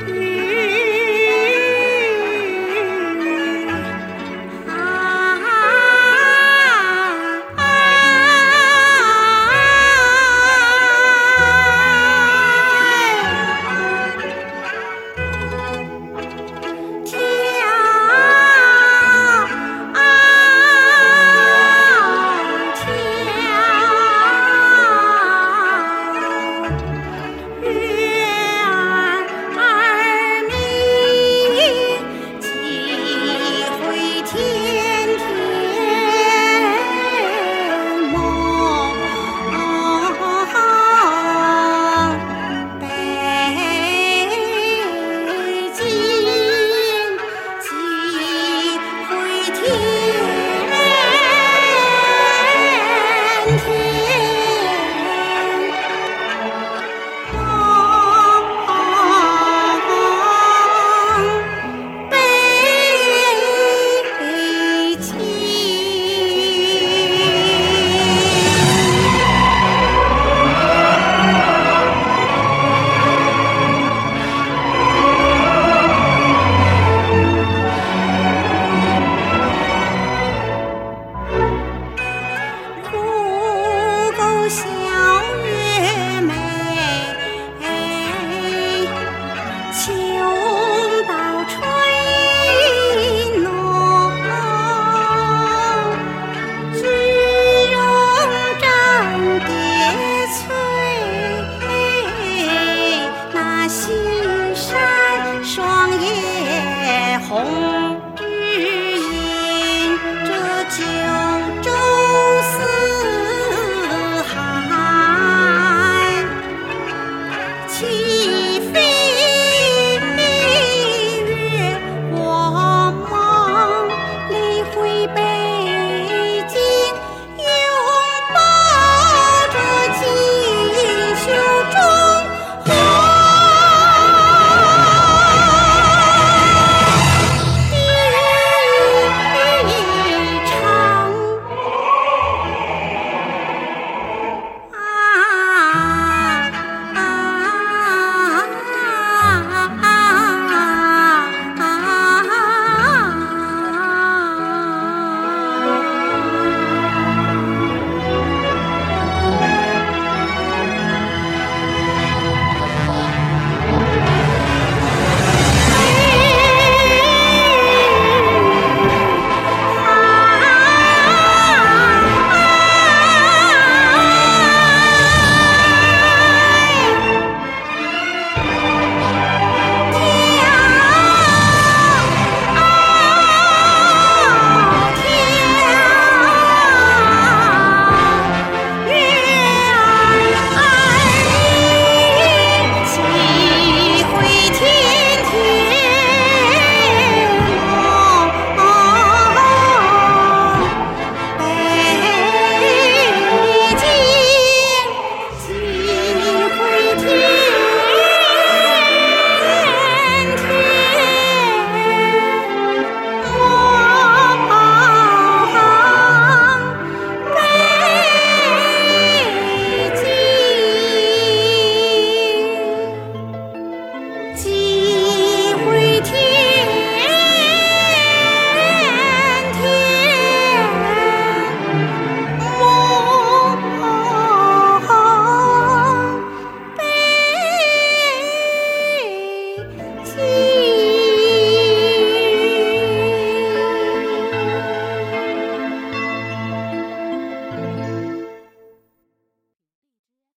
雨啊，跳啊，Oh.